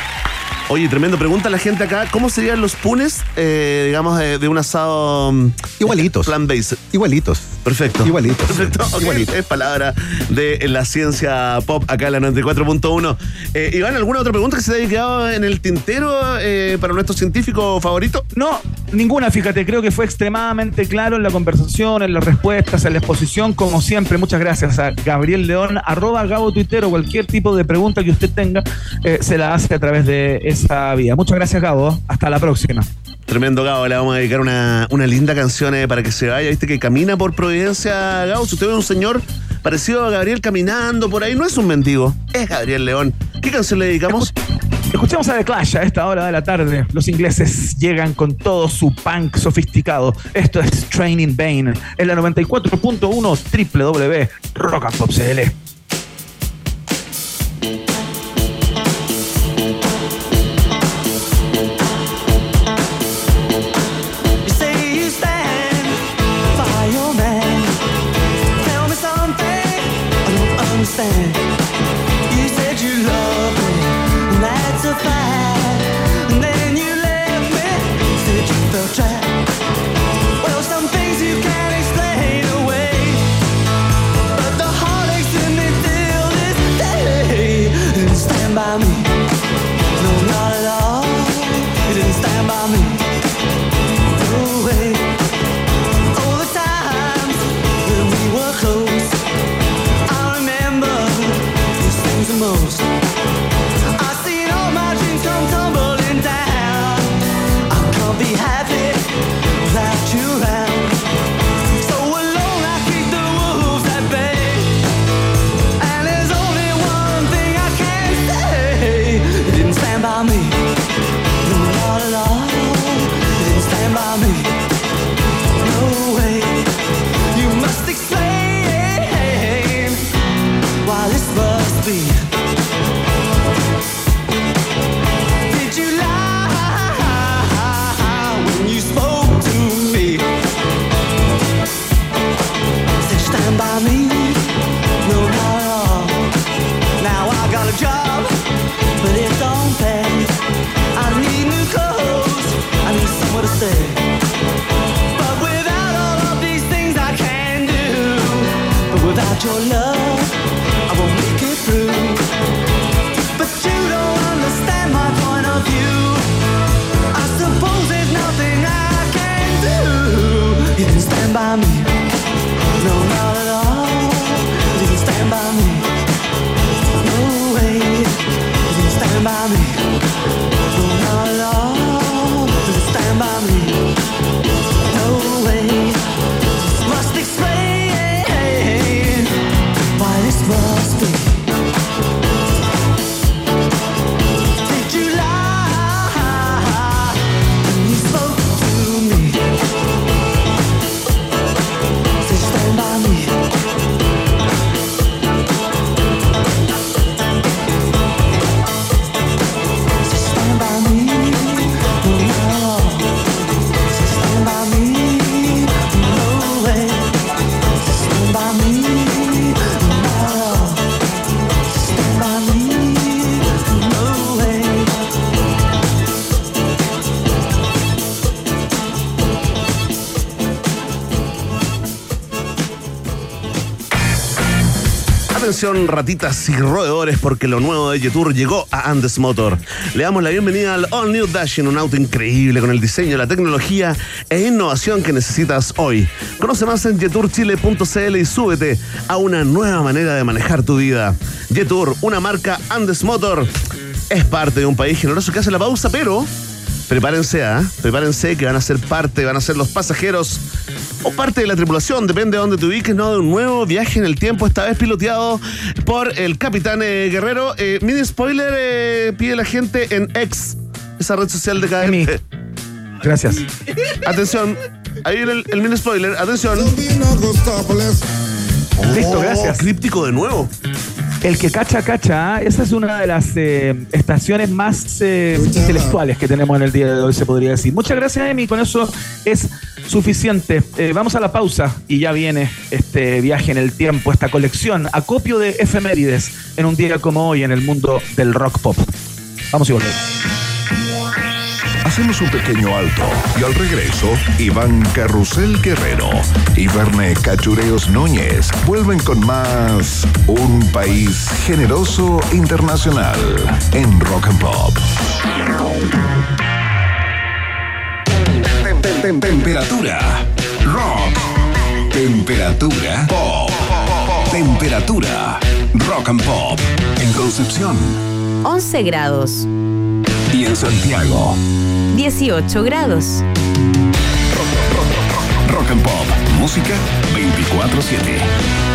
Oye, tremendo, pregunta a la gente acá, ¿cómo serían los punes, eh, digamos, de, de un asado mm, Igualitos. plant-based? Igualitos. Perfecto. Igualitos. Perfecto. ok, Igualitos. Es palabra de la ciencia pop acá en la 94.1. Eh, Iván, ¿alguna otra pregunta que se te haya quedado en el tintero eh, para nuestro científico favorito? No, ninguna, fíjate, creo que fue extremadamente claro en la conversación, en las respuestas, en la exposición, como siempre. Muchas gracias a Gabriel León, arroba Gabo Twitter o cualquier tipo de pregunta que usted tenga, eh, se la hace a través de esa vía. Muchas gracias, Gabo. Hasta la próxima. Tremendo, Gabo. Le vamos a dedicar una, una linda canción eh, para que se vaya. Viste que camina por Providencia, Gabo. Si usted ve un señor parecido a Gabriel caminando por ahí, no es un mendigo, es Gabriel León. ¿Qué canción le dedicamos? Escuchemos a The Clash a esta hora de la tarde. Los ingleses llegan con todo su punk sofisticado. Esto es Training Bane en la 94.1 www Atención ratitas y roedores porque lo nuevo de Jetour llegó a Andes Motor. Le damos la bienvenida al All New Dashing, un auto increíble con el diseño, la tecnología e innovación que necesitas hoy. Conoce más en jeturchile.cl y súbete a una nueva manera de manejar tu vida. Jetour, una marca Andes Motor, es parte de un país generoso que hace la pausa, pero prepárense, ¿ah? Prepárense que van a ser parte, van a ser los pasajeros o parte de la tripulación, depende de dónde te ubiques, ¿no? De un nuevo viaje en el tiempo, esta vez piloteado por el capitán eh, Guerrero. Eh, mini spoiler, eh, pide la gente en X, esa red social de cada Emi. Gracias. Atención, ahí viene el, el mini spoiler, atención. Listo, gracias. Críptico de nuevo. El que cacha, cacha. ¿ah? Esa es una de las eh, estaciones más eh, intelectuales que tenemos en el día de hoy, se podría decir. Muchas gracias, Emi. Con eso es suficiente. Eh, vamos a la pausa y ya viene este viaje en el tiempo, esta colección, acopio de efemérides en un día como hoy en el mundo del rock pop. Vamos y volvemos. Hacemos un pequeño alto y al regreso, Iván Carrusel Guerrero y Verne Cachureos Núñez vuelven con más Un País Generoso Internacional en Rock and Pop. Tem- tem- tem- Temperatura. Rock. Temperatura. Pop. Temperatura. Rock and Pop. En Concepción 11 grados, y en Santiago. 18 grados. Rock and Pop. Música 24-7.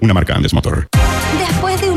Una marca Andes Motor.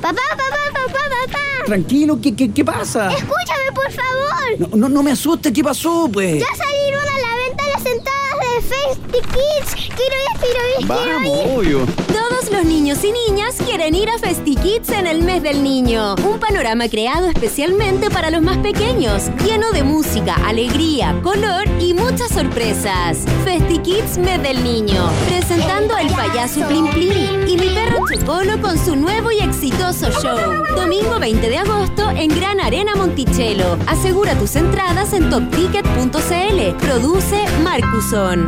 Papá, papá, papá, papá. Tranquilo, ¿qué, qué, qué pasa? Escúchame, por favor. No, no, no me asustes, ¿qué pasó, pues? Ya salieron a la de Festy Kids. Quiero ir, quiero ir, quiero ir. obvio. Todos los niños y niñas quieren ir a FestiKids en el mes del niño. Un panorama creado especialmente para los más pequeños, lleno de música, alegría, color y muchas sorpresas. FestiKids mes del niño, presentando al payaso Plim Plim y mi perro Chocolo con su nuevo y exitoso show. Domingo 20 de agosto en Gran Arena Monticello. Asegura tus entradas en topticket.cl. Produce Marcuson.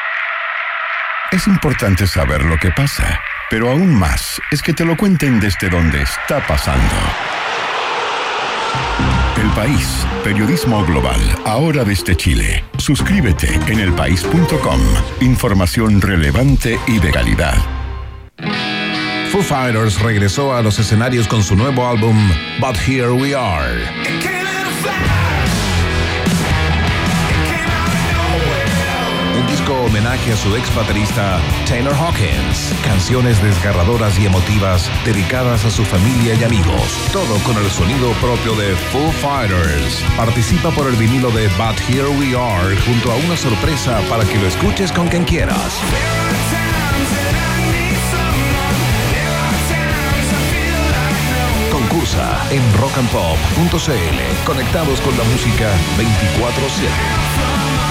Es importante saber lo que pasa, pero aún más es que te lo cuenten desde donde está pasando. El País, periodismo global, ahora desde Chile. Suscríbete en elpaís.com. Información relevante y de calidad. Foo Fighters regresó a los escenarios con su nuevo álbum But Here We Are. Disco homenaje a su ex baterista Taylor Hawkins. Canciones desgarradoras y emotivas dedicadas a su familia y amigos. Todo con el sonido propio de Foo Fighters. Participa por el vinilo de But Here We Are junto a una sorpresa para que lo escuches con quien quieras. Concursa en rockandpop.cl. Conectados con la música 24-7.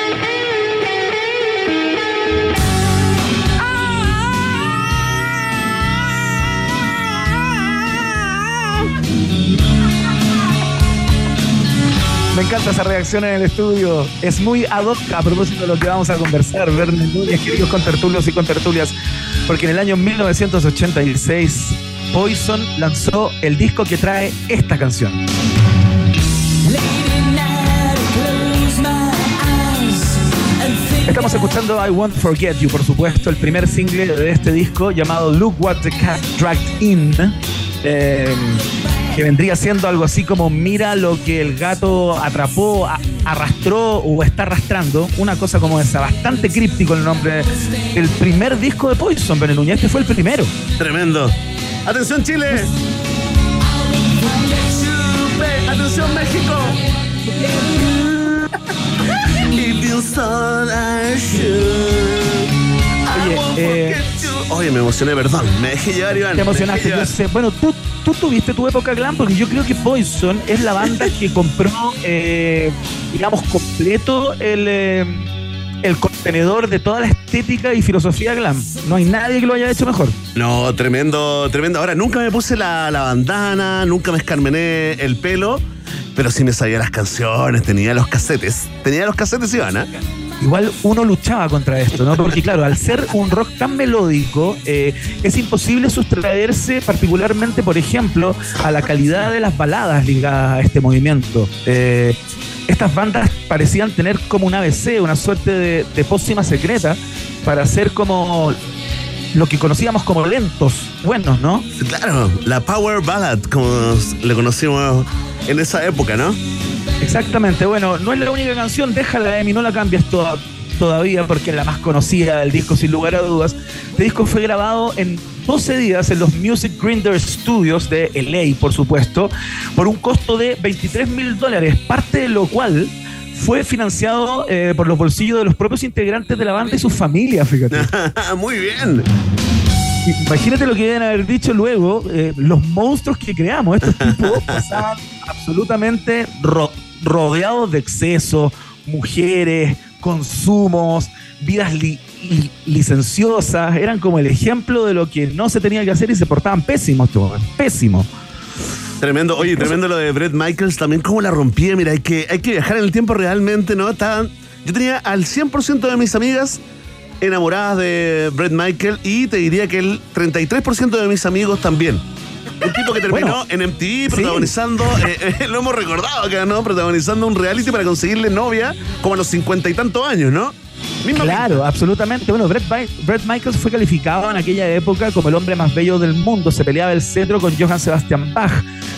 Me encanta esa reacción en el estudio. Es muy ad hoc a propósito de lo que vamos a conversar, Verne Núñez, queridos contertulios y contertulias, porque en el año 1986 Poison lanzó el disco que trae esta canción. Estamos escuchando I Won't Forget You, por supuesto, el primer single de este disco llamado Look What the Cat Dragged In. eh, que vendría siendo algo así como mira lo que el gato atrapó, a- arrastró o está arrastrando, una cosa como esa, bastante críptico el nombre. El primer disco de Poison, Bene Núñez, este fue el primero. Tremendo. Atención Chile. Atención México. Won't eh. Oye, me emocioné, perdón. Me dejé llevar, Iván. Te emocionaste, yo sé. Bueno, tú, tú tuviste tu época glam porque yo creo que Poison es la banda que compró, eh, digamos, completo el, eh, el contenedor de toda la estética y filosofía glam. No hay nadie que lo haya hecho mejor. No, tremendo, tremendo. Ahora, nunca me puse la, la bandana, nunca me escarmené el pelo, pero sí me sabía las canciones, tenía los casetes. Tenía los casetes, Ivana. Igual uno luchaba contra esto, ¿no? Porque claro, al ser un rock tan melódico, eh, es imposible sustraerse particularmente, por ejemplo, a la calidad de las baladas ligadas a este movimiento. Eh, estas bandas parecían tener como un ABC, una suerte de, de pócima secreta, para ser como lo que conocíamos como lentos, buenos, ¿no? Claro, la Power Ballad, como le conocimos en esa época, ¿no? Exactamente, bueno, no es la única canción, déjala Emi, no la cambies toda- todavía porque es la más conocida del disco sin lugar a dudas. Este disco fue grabado en 12 días en los Music Grinder Studios de LA, por supuesto, por un costo de 23 mil dólares, parte de lo cual fue financiado eh, por los bolsillos de los propios integrantes de la banda y sus familias, fíjate. Muy bien. Imagínate lo que deben haber dicho luego eh, los monstruos que creamos. Estos tipos pasaban absolutamente ro- rodeados de exceso, mujeres, consumos, vidas li- li- licenciosas. Eran como el ejemplo de lo que no se tenía que hacer y se portaban pésimos, estos, pésimo. Tremendo, oye, tremendo lo de Brett Michaels también, cómo la rompía. Mira, hay que, hay que viajar en el tiempo realmente, ¿no? Estaban, yo tenía al 100% de mis amigas enamoradas de Brett Michael y te diría que el 33% de mis amigos también. Un tipo que terminó Bueno, en MTV protagonizando, eh, eh, lo hemos recordado acá, ¿no? Protagonizando un reality para conseguirle novia como a los cincuenta y tantos años, ¿no? Misma Claro, absolutamente. Bueno, Brett, Brett Michaels fue calificado en aquella época como el hombre más bello del mundo. Se peleaba el cetro con Johann Sebastian Bach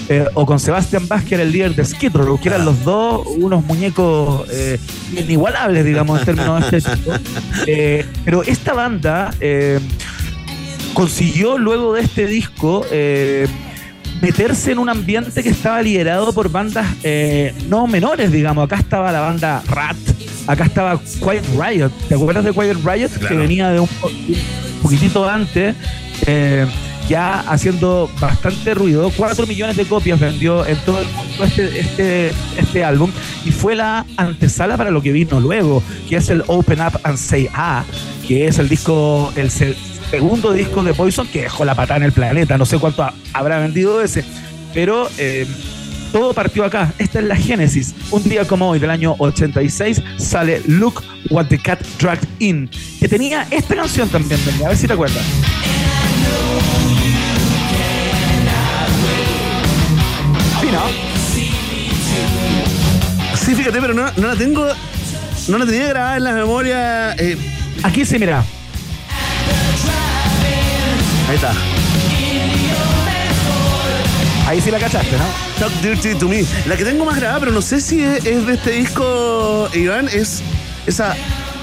eh, o con Sebastian Bach, que era el líder de Skid Row, que eran los dos unos muñecos eh, inigualables, digamos, en términos estéticos. Eh, pero esta banda consiguió luego de este disco eh, meterse en un ambiente que estaba liderado por bandas eh, no menores, digamos. Acá estaba la banda Rat, acá estaba Quiet Riot. ¿Te acuerdas de Quiet Riot? Que venía de un, po- un poquitito antes. eh, ya haciendo bastante ruido. 4 millones de copias vendió en todo el mundo este, este, este álbum y fue la antesala para lo que vino luego, que es el Open Up and Say Ah, que es el disco, el segundo disco de Poison que dejó la patada en el planeta. No sé cuánto ha- habrá vendido ese, pero eh, todo partió acá. Esta es la génesis. Un día como hoy, del año 86, sale Look What the Cat Dragged In, que tenía esta canción también, a ver si te acuerdas. Sí, ¿no? Sí, fíjate, pero no, no la tengo. No la tenía grabada en la memoria. eh, Aquí sí, mira. Ahí está. Ahí sí la cachaste, ¿no? Talk Dirty to Me. La que tengo más grabada, pero no sé si es, es de este disco, Iván, es esa.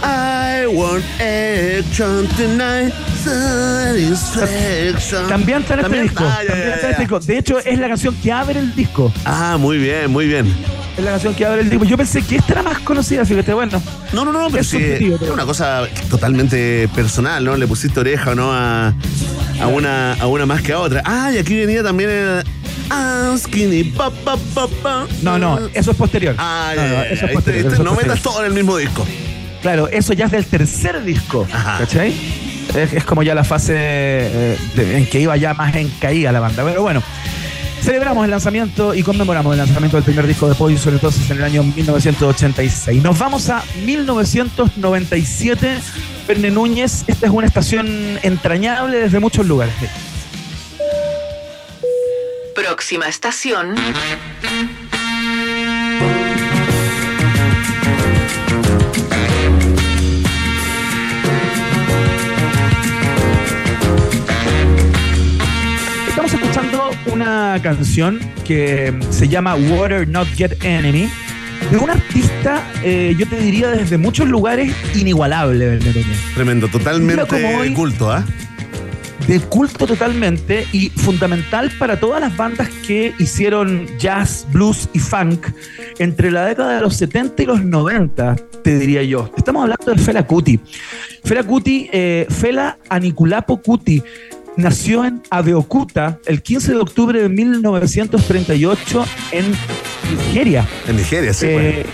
I want action tonight, satisfaction. También está en este disco. Ah, ya, También ya, está en ya. este disco. De hecho, es la canción que abre el disco. Ah, muy bien, muy bien. Es la canción que abre el disco. Yo pensé que esta era más conocida, fíjate, bueno. No, no, no, pero Es sí, subjetivo, es una cosa totalmente personal, ¿no? Le pusiste oreja o no a, a una, a una más que a otra. Ah, y aquí venía también el. Ah, skinny, pa, pa, pa, pa. No, no, eso es posterior. Ah, No, no, eso es posterior, metas todo en el mismo disco. Claro, eso ya es del tercer disco. Ajá. ¿Cachai? Es, es como ya la fase eh, de- en que iba ya más en caída la banda. Pero bueno, celebramos el lanzamiento y conmemoramos el lanzamiento del primer disco de Poison entonces en el año 1986. Nos vamos a 1997. Verne Núñez, esta es una estación entrañable desde muchos lugares. Próxima estación. Una canción que se llama Water Not Get Enemy de un artista, eh, yo te diría desde muchos lugares, inigualable. Tremendo, totalmente cómo hoy- culto, ¿ah? de culto totalmente y fundamental para todas las bandas que hicieron jazz, blues y funk entre la década de los 70 y los 90, te diría yo. Estamos hablando de Fela Kuti. Fela Kuti, eh, Fela Aniculapo Kuti, nació en Abeokuta el 15 de octubre de 1938 en Nigeria. En Nigeria, sí. pues. Eh,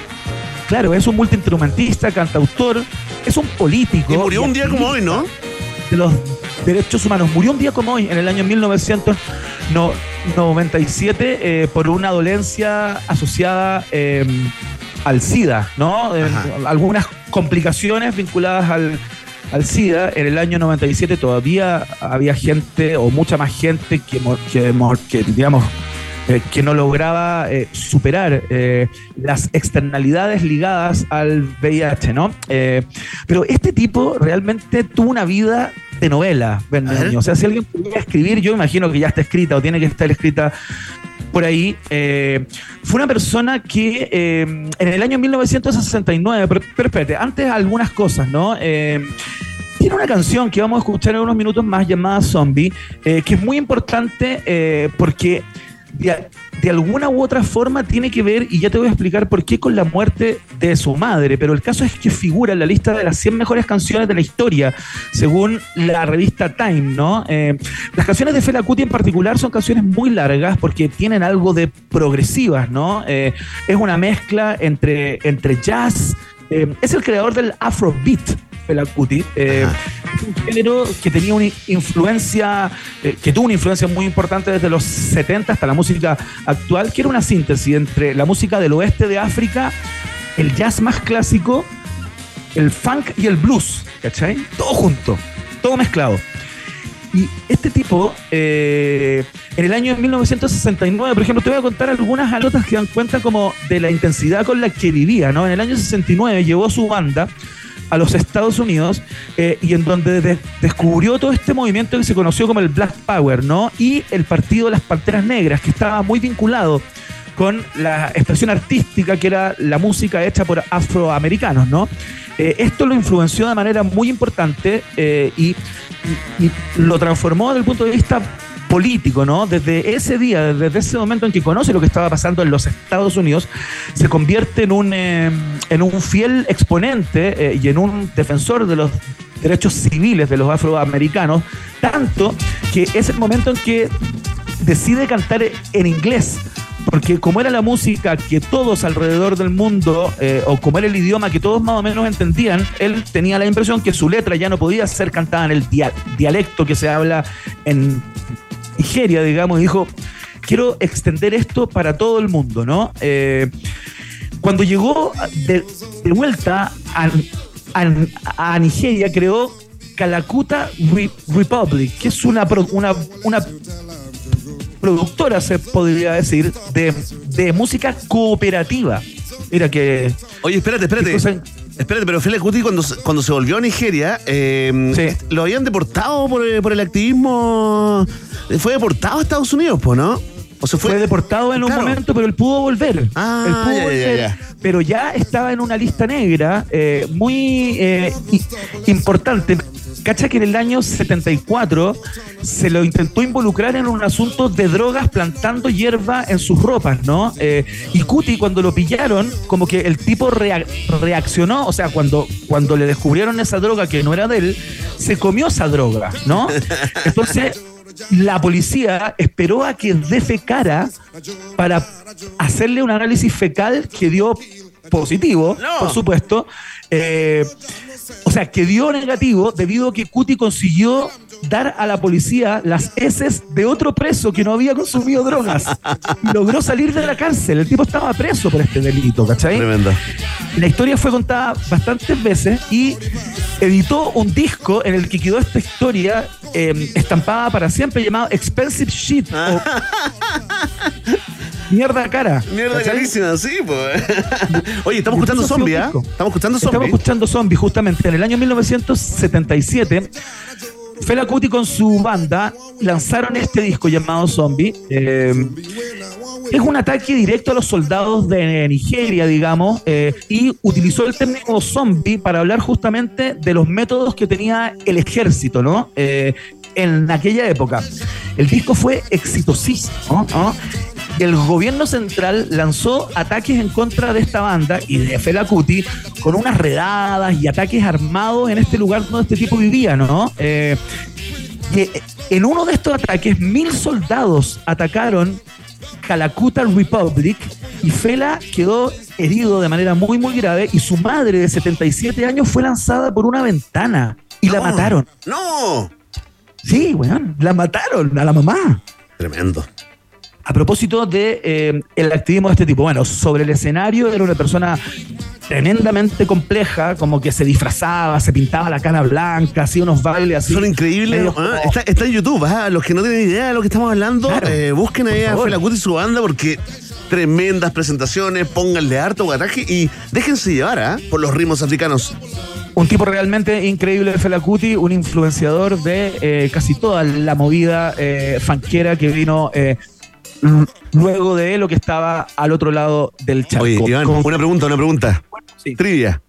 claro, es un multiinstrumentista, cantautor, es un político. Y murió un día como hoy, ¿no? De los derechos humanos. Murió un día como hoy, en el año 1997, eh, por una dolencia asociada eh, al SIDA, ¿no? Algunas complicaciones vinculadas al, al SIDA. En el año 97 todavía había gente, o mucha más gente, que, que, mo- que digamos, eh, que no lograba eh, superar eh, las externalidades ligadas al VIH, ¿no? Pero este tipo realmente tuvo una vida de novela. O sea, si alguien pudiera escribir, yo imagino que ya está escrita o tiene que estar escrita por ahí. eh, fue una persona que eh, en el año 1969, pero, pero espérate, antes algunas cosas, ¿no? Eh, tiene una canción que vamos a escuchar en unos minutos más llamada Zombie, que es muy importante porque de, alguna u otra forma tiene que ver, y ya te voy a explicar por qué, con la muerte de su madre, pero el caso es que figura en la lista de las 100 mejores canciones de la historia, según la revista Time, ¿no? Eh, las canciones de Fela Kuti en particular son canciones muy largas porque tienen algo de progresivas, ¿no? Eh, es una mezcla entre, entre jazz, eh, es el creador del Afrobeat, Fela Kuti. Eh, un género que tenía una influencia, eh, que tuvo una influencia muy importante desde los 70 hasta la música actual, que era una síntesis entre la música del oeste de África, el jazz más clásico, el funk y el blues, ¿cachai? Todo junto, todo mezclado. Y este tipo, eh, en el año 1969, por ejemplo, te voy a contar algunas anécdotas que dan cuenta como de la intensidad con la que vivía, ¿no? En el año 69 llevó su banda a los Estados Unidos eh, y en donde de- descubrió todo este movimiento que se conoció como el Black Power, ¿no? Y el partido de las Panteras Negras, que estaba muy vinculado con la expresión artística que era la música hecha por afroamericanos, ¿no? Eh, esto lo influenció de manera muy importante eh, y, y- y lo transformó desde el punto de vista político, ¿no? Desde ese día, desde ese momento en que conoce lo que estaba pasando en los Estados Unidos, se convierte en un, eh, en un fiel exponente eh, y en un defensor de los derechos civiles de los afroamericanos, tanto que es el momento en que decide cantar en inglés. Porque como era la música que todos alrededor del mundo, eh, o como era el idioma que todos más o menos entendían, él tenía la impresión que su letra ya no podía ser cantada en el dia- dialecto que se habla en Nigeria, digamos, dijo, quiero extender esto para todo el mundo, ¿no? Eh, cuando llegó de, de vuelta a, a- a Nigeria, creó Calacuta Re- Republic, que es una, pro- una, una productora, se podría decir, de, de música cooperativa. Mira que. Oye, espérate, espérate. Espérate, pero Fela Kuti cuando, se- cuando se volvió a Nigeria, eh, lo habían deportado por, eh, por el activismo. Fue deportado a Estados Unidos, pues, ¿no? O se fue, Fue deportado en un momento, pero él pudo volver. Ah, Él pudo ya, volver, ya. Pero ya estaba en una lista negra eh, muy eh, importante. Cacha que en el año 74 se lo intentó involucrar en un asunto de drogas plantando hierba en sus ropas, ¿no? Eh, y Cuti, cuando lo pillaron, como que el tipo rea- reaccionó, o sea, cuando, cuando le descubrieron esa droga que no era de él, se comió esa droga, ¿no? Entonces, la policía esperó a que defecara para hacerle un análisis fecal que dio positivo, por supuesto. Eh, o sea, que dio negativo debido a que Cuti consiguió dar a la policía las heces de otro preso que no había consumido drogas. Logró salir de la cárcel. El tipo estaba preso por este delito, ¿cachai? Tremendo. La historia fue contada bastantes veces y editó un disco en el que quedó esta historia eh, estampada para siempre llamado Expensive Shit o Mierda cara. Mierda ¿cachai? carísima, sí, pues. Oye, estamos escuchando puso Zombie, un ¿ah? disco. Estamos escuchando Estamos Zombie. escuchando Zombie, justamente. En el año 1977, Fela Kuti con su banda lanzaron este disco llamado Zombie. Eh, es un ataque directo a los soldados de Nigeria, digamos, eh, y utilizó el término zombie para hablar justamente de los métodos que tenía el ejército, ¿no? Eh, en aquella época. El disco fue exitosísimo, ¿no? El gobierno central lanzó ataques en contra de esta banda y de Fela Kuti con unas redadas y ataques armados en este lugar donde este tipo vivía, ¿no? Eh, y en uno de estos ataques, mil soldados atacaron Calacuta Republic y Fela quedó herido de manera muy, muy grave y su madre de 77 años fue lanzada por una ventana y la mataron. ¡No! Sí, weón, la mataron a la mamá. Tremendo. A propósito de eh, el activismo de este tipo, bueno, sobre el escenario era una persona tremendamente compleja, como que se disfrazaba, se pintaba la cara blanca, hacía unos bailes así. Son increíbles. ah, está, está en YouTube, ah, los que no tienen idea de lo que estamos hablando, Claro. eh, busquen ahí a favor. Fela Kuti y su banda porque tremendas presentaciones, pónganle harto guataje y déjense llevar ¿ah? por los ritmos africanos. Un tipo realmente increíble de Fela Kuti, un influenciador de eh, casi toda la movida eh, fanquera que vino eh, luego de lo que estaba al otro lado del charco. Oye, Iván, Con- una pregunta, una pregunta. Trivia.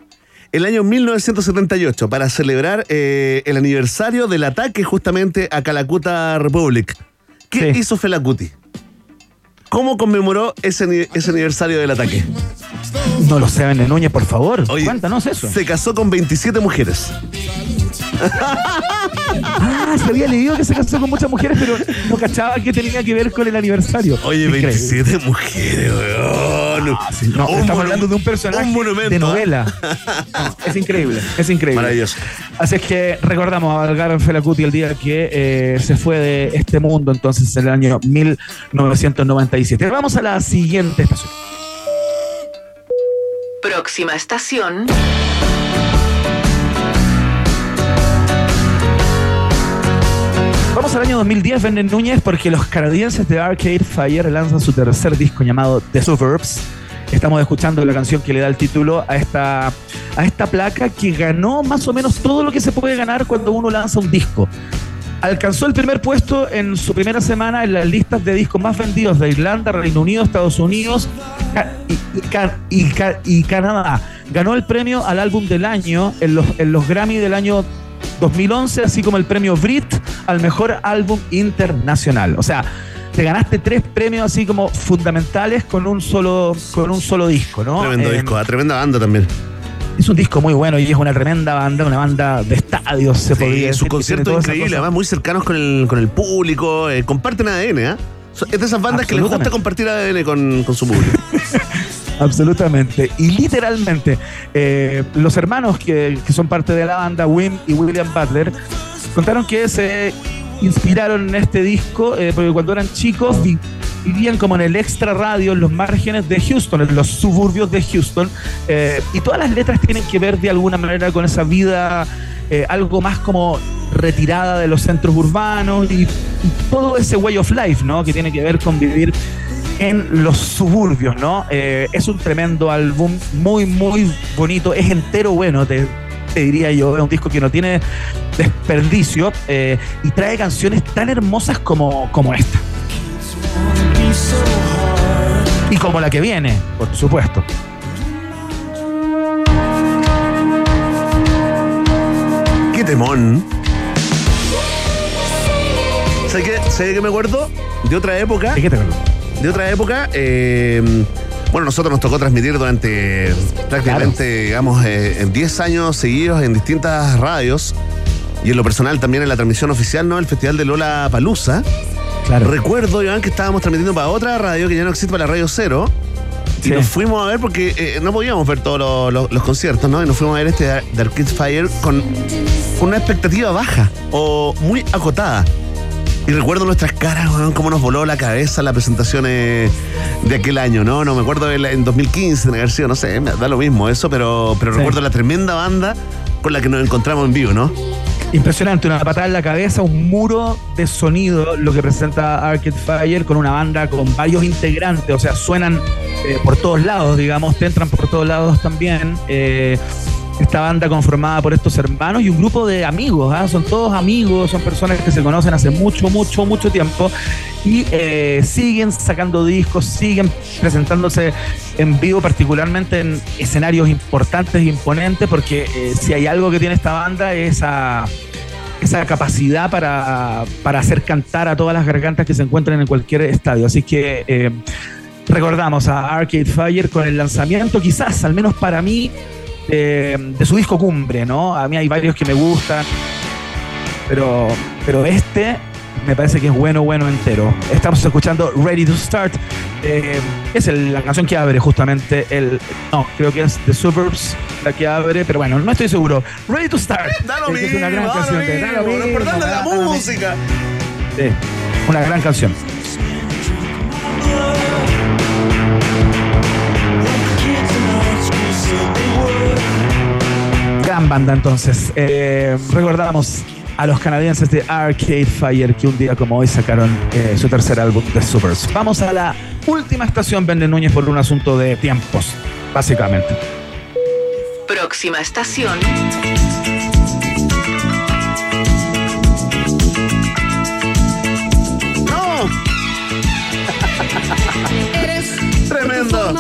El año 1978, para celebrar eh, el aniversario del ataque justamente a Calacuta Republic, ¿qué hizo Fela Kuti? ¿Cómo conmemoró ese, ese aniversario del ataque? No lo sé, Núñez, por favor. Oye, Cuéntanos eso. Se casó con 27 mujeres. Ah, se había leído que se casó con muchas mujeres, pero no cachaba que tenía que ver con el aniversario. Oye, Increíble. 27 mujeres, weón. No, estamos hablando de un personaje un monumento, de novela. No, es increíble, es increíble. Maravilloso. Así es que recordamos a Valgar Felacuti el día que eh, se fue de este mundo, entonces en el año 1997. Vamos a la siguiente estación. Próxima estación. Vamos al año 2010, Venden Núñez, porque los canadienses de Arcade Fire lanzan su tercer disco llamado The Suburbs. Estamos escuchando la canción que le da el título a esta, a esta placa que ganó más o menos todo lo que se puede ganar cuando uno lanza un disco. Alcanzó el primer puesto en su primera semana en las listas de discos más vendidos de Irlanda, Reino Unido, Estados Unidos y, y Canadá. Ganó el premio al álbum del año en los, en los Grammy del año 2011, así como el premio Brit al mejor álbum internacional. O sea, te ganaste tres premios así como fundamentales con un solo, con un solo disco, ¿no? Tremendo Eh, disco, ah, tremenda banda también. es un disco muy bueno y es una tremenda banda, una banda de estadios, se podría Sí, decir. sus conciertos increíbles, además muy cercanos con el, con el público, eh, comparten ADN, ¿ah? So- Es de esas bandas que les gusta compartir ADN con, con su público. Absolutamente. Y literalmente, eh, los hermanos que, que son parte de la banda, Wim y William Butler, contaron que se inspiraron en este disco eh, porque cuando eran chicos vi- vivían como en el extra radio, en los márgenes de Houston, en los suburbios de Houston, eh, y todas las letras tienen que ver de alguna manera con esa vida eh, algo más como retirada de los centros urbanos y, todo ese way of life, ¿no? Que tiene que ver con vivir en los suburbios, ¿no? Es un tremendo álbum, muy, muy bonito, es entero bueno, te, te diría yo, es un disco que no tiene desperdicio eh, y trae canciones tan hermosas como, como esta. Y como la que viene, por supuesto. ¡Qué temón! ¿Sabes qué? ¿Sabes qué me acuerdo? De otra época. ¿De qué te? De otra época. eh, bueno, nosotros nos tocó transmitir durante prácticamente, digamos, eh, en 10 años seguidos en distintas radios. Y en lo personal también en la transmisión oficial, ¿no? El Festival de Lola Palusa. Claro. Recuerdo, Iván, que estábamos transmitiendo para otra radio que ya no existe, para la Radio Cero. Y nos fuimos a ver porque eh, no podíamos ver todos los, los- los conciertos, ¿no? Y nos fuimos a ver este de Arcade Fire con una expectativa baja o muy acotada. Y recuerdo nuestras caras, weón, cómo nos voló la cabeza las presentaciones de aquel año, ¿no? No me acuerdo la- en 2015, en haber sido, no sé, me da lo mismo eso, pero, pero Sí. recuerdo la tremenda banda con la que nos encontramos en vivo, ¿no? Impresionante, una patada en la cabeza, un muro de sonido, lo que presenta Arcade Fire con una banda con varios integrantes, o sea, suenan eh, por todos lados, digamos, te entran por todos lados también. Eh, esta banda conformada por estos hermanos y un grupo de amigos, ¿ah? son todos amigos, son personas que se conocen hace mucho, mucho, mucho tiempo y eh, siguen sacando discos, siguen presentándose en vivo, particularmente en escenarios importantes e imponentes, porque eh, si hay algo que tiene esta banda es esa, capacidad para, para hacer cantar a todas las gargantas que se encuentran en cualquier estadio. Así que eh, recordamos a Arcade Fire con el lanzamiento, quizás, al menos para mí, de su disco cumbre, ¿no? A mí hay varios que me gustan, pero, pero este me parece que es bueno, bueno entero. Estamos escuchando Ready to Start. eh, es el- la canción que abre justamente el. No, creo que es The Suburbs la que abre, pero bueno, no estoy seguro. Ready to Start. Da lo que es una gran mismo, lo canción. de- da lo mismo, lo mismo, importante es la mismo. música. Sí, una gran canción. Gran banda entonces. Eh, recordamos a los canadienses de Arcade Fire que un día como hoy sacaron eh, su tercer álbum The Supers. Vamos a la última estación Vende Núñez por un asunto de tiempos, básicamente. Próxima estación. ¡No! Eres Tremendo.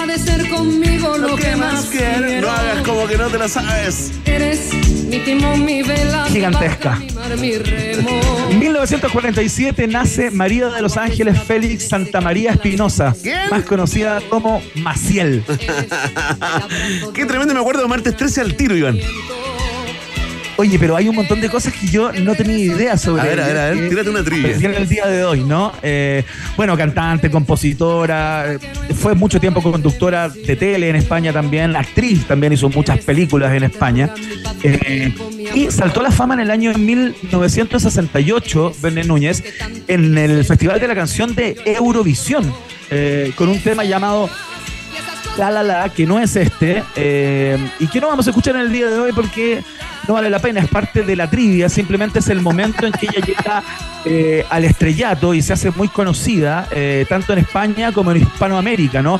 No hagas como que no te la sabes. Eres mi timón, mi vela. Gigantesca. barca, mi mar, mi remo. En 1947 nace María de los Ángeles Félix Santa María Espinosa, más conocida como Maciel. Qué tremendo, me acuerdo de martes 13 al tiro, Iván. Oye, pero hay un montón de cosas que yo no tenía idea sobre. A ver, a ver, a ver, tírate una trivia. aparecieron el día de hoy, ¿no? Eh, bueno, cantante, compositora, eh, fue mucho tiempo conductora de tele en España también, actriz también hizo muchas películas en España. Eh, y saltó a la fama en el año 1968, Verne Núñez, en el Festival de la Canción de Eurovisión, eh, con un tema llamado La La La, que no es este, eh, y que no vamos a escuchar en el día de hoy porque no vale la pena, es parte de la trivia, simplemente es el momento en que ella llega eh, al estrellato y se hace muy conocida, eh, tanto en España como en Hispanoamérica, ¿no?